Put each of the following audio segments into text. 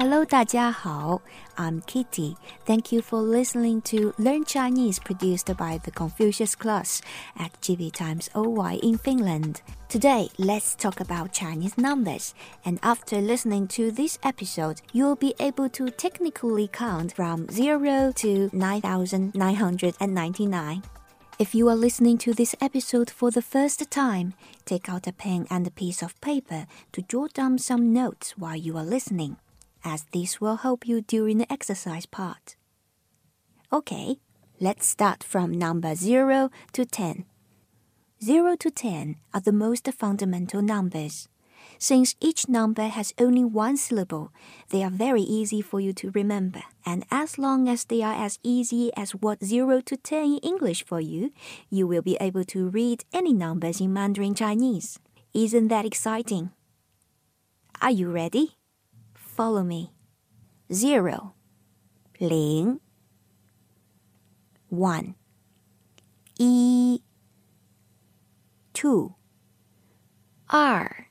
Hello，大家好，I'm Kitty. Thank you for listening to Learn Chinese produced by the Confucius Class at GB Times OY in Finland. Today, let's talk about Chinese numbers. And after listening to this episode, you'll be able to technically count from 0 to 9999. If you are listening to this episode for the first time, take out a pen and a piece of paper to jot down some notes while you are listening as this will help you during the exercise part. Okay, let's start from number 0 to 10. 0 to 10 are the most fundamental numbers. Since each number has only one syllable, they are very easy for you to remember. And as long as they are as easy as what 0 to 10 in English for you, you will be able to read any numbers in Mandarin Chinese. Isn't that exciting? Are you ready? Follow me. Zero, 零 one, 一 two, 二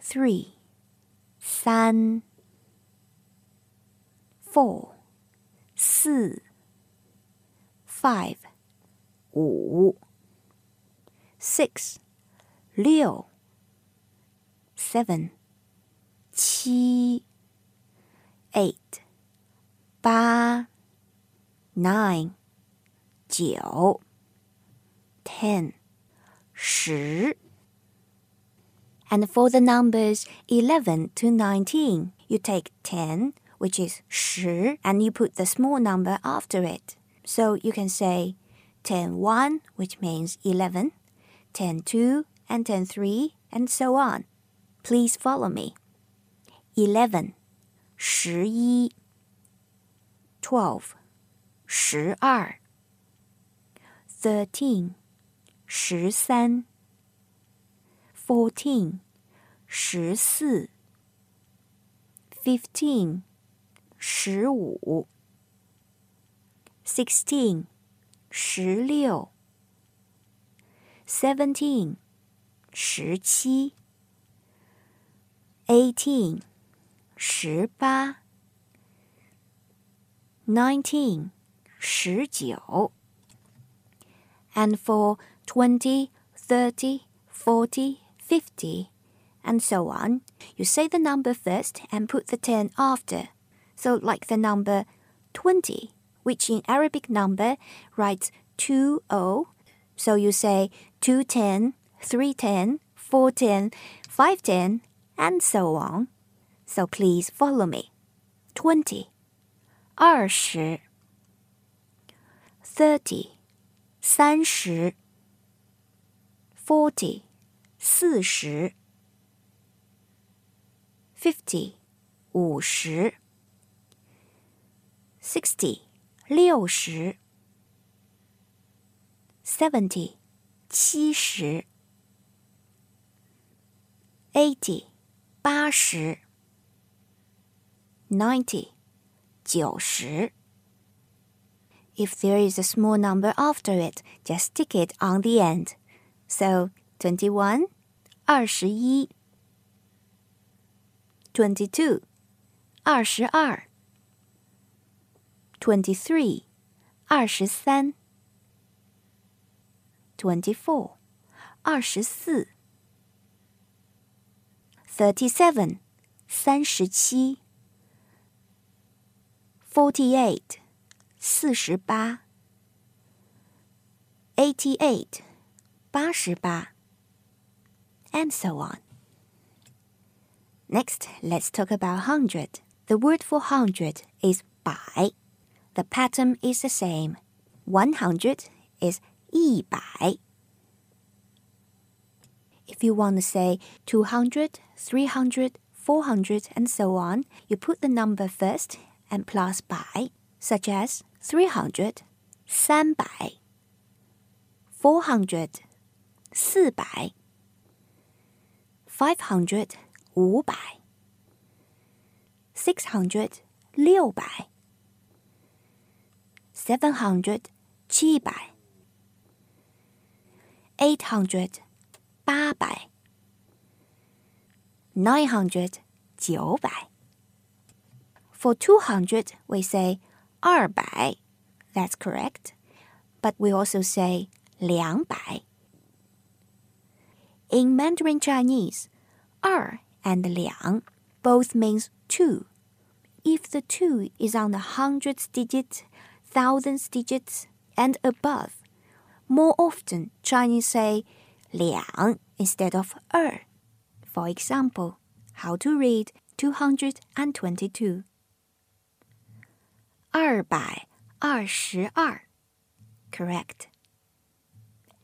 three, 三 four, 四 five, 五 six, 六 seven, 七 eight 八 nine 九 ten 十 And for the numbers 11 to 19, you take 10, which is 十, and you put the small number after it. So you can say 10 1, which means 11, 10 2, and 10 3, and so on. Please follow me. eleven，十一 twelve, 十二 thirteen, 十三 fourteen, 十四 fifteen, 十五 sixteen, 十六 seventeen, 十七 eighteen, 十八，nineteen，十九。And for twenty, thirty, forty, fifty, and so on, you say the number first and put the ten after. So like the number twenty, which in Arabic number writes two o. So you say two ten, three ten, four ten, five ten, and so on. so please follow me. 20. 20. 30. 30. 40. 40. 50. 50. 60. 60. 70. 70. 80. 80 ninety, 九十. If there is a small number after it, just stick it on the end. So, twenty-one, 二十一. Twenty-two, 二十二. Twenty-three, 二十三. Twenty-four, 二十四. Thirty-seven, 三十七. 37, forty-eight, 四十八 eighty-eight, 八十八 and so on. Next, let's talk about hundred. The word for hundred is 百. The pattern is the same. One hundred is 一百. If you want to say 200, 300, 400, and so on, you put the number first and plus by, such as 300, 300, 400, 400, 500, 500, 600, 600, 700, 700, 800, 800, 900, 900 for 200, we say 200. That's correct. But we also say 200. In Mandarin Chinese, 二 and 两 both means 2. If the 2 is on the hundreds digit, thousands digits, and above, more often Chinese say 两 instead of 二. For example, how to read 222. 二百二十二，correct。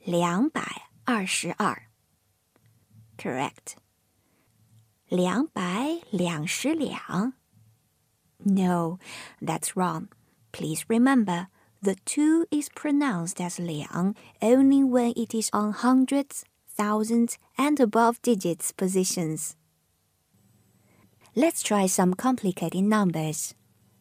两百二十二，correct。两百两十两，no, that's wrong. Please remember, the two is pronounced as 两 only when it is on hundreds, thousands, and above digits positions. Let's try some complicated numbers.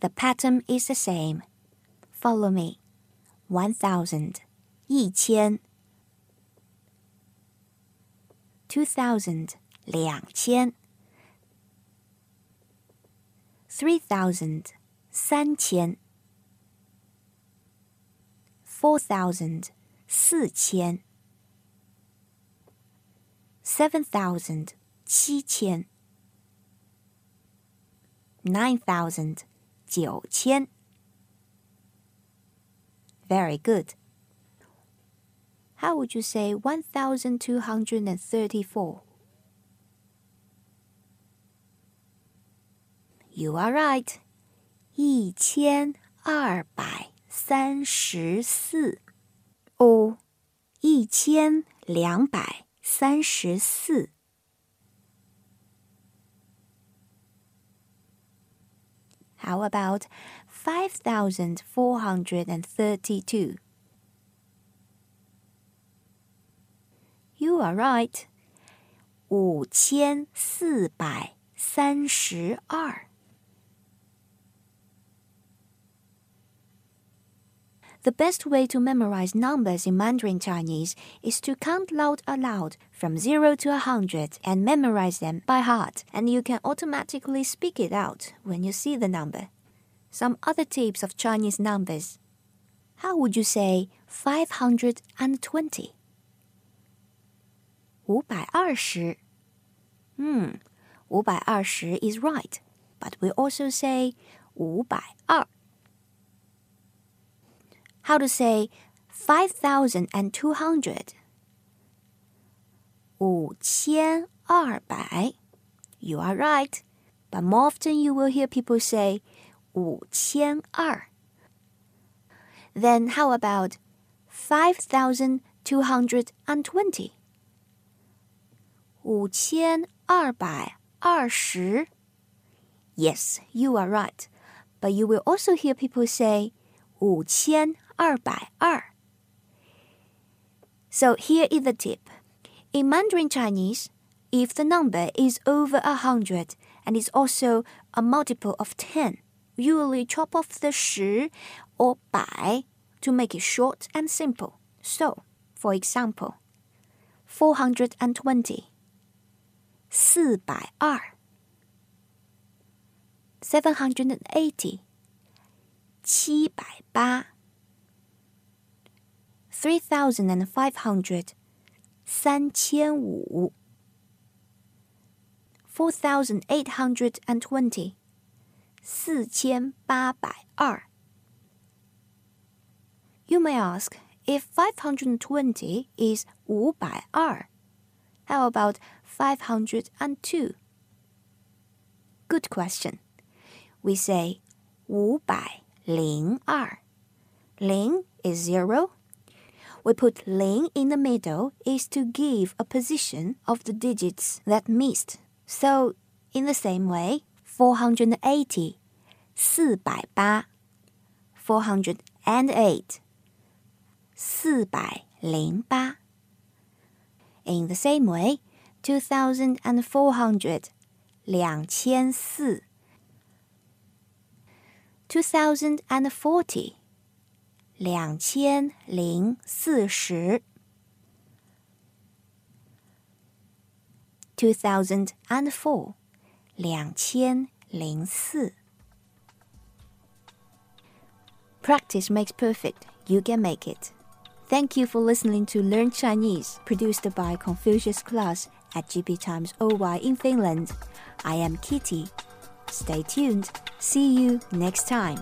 the pattern is the same. Follow me. One thousand, 一千. Two thousand, 两千. Three thousand, 三千. Four thousand, 四千. Seven thousand, 七千. Nine thousand, 九千。Very good. How would you say 1,234? You are right. 1234 or 1234. How about 5,432? You are right. 5,432. The best way to memorize numbers in Mandarin Chinese is to count loud aloud from 0 to 100 and memorize them by heart, and you can automatically speak it out when you see the number. Some other types of Chinese numbers. How would you say 520? 520. Hmm, 520 is right, but we also say 520 how to say 5,200. 5,200. You are right. But more often you will hear people say 五千二. Then how about 5,220? 五千二百二十. Yes, you are right. But you will also hear people say 5,220. 五千 so here is the tip. In Mandarin Chinese, if the number is over a hundred and is also a multiple of ten, you will chop off the 十 or 百 to make it short and simple. So, for example, 420, 420, 780, 780, three thousand and five hundred，三千五；four thousand eight hundred and twenty，四千八百二。You may ask if 520 is 五百二 how about 502? Good question. We say 五百零二。零 is zero we put ling in the middle is to give a position of the digits that missed. So, in the same way, 480, 480, 408, 408. In the same way, 2,400, 2,400, 2,040. 两千零四十。Two thousand and four，两千零四。Practice makes perfect. You can make it. Thank you for listening to Learn Chinese, produced by Confucius Class at GB Times OY in Finland. I am Kitty. Stay tuned. See you next time.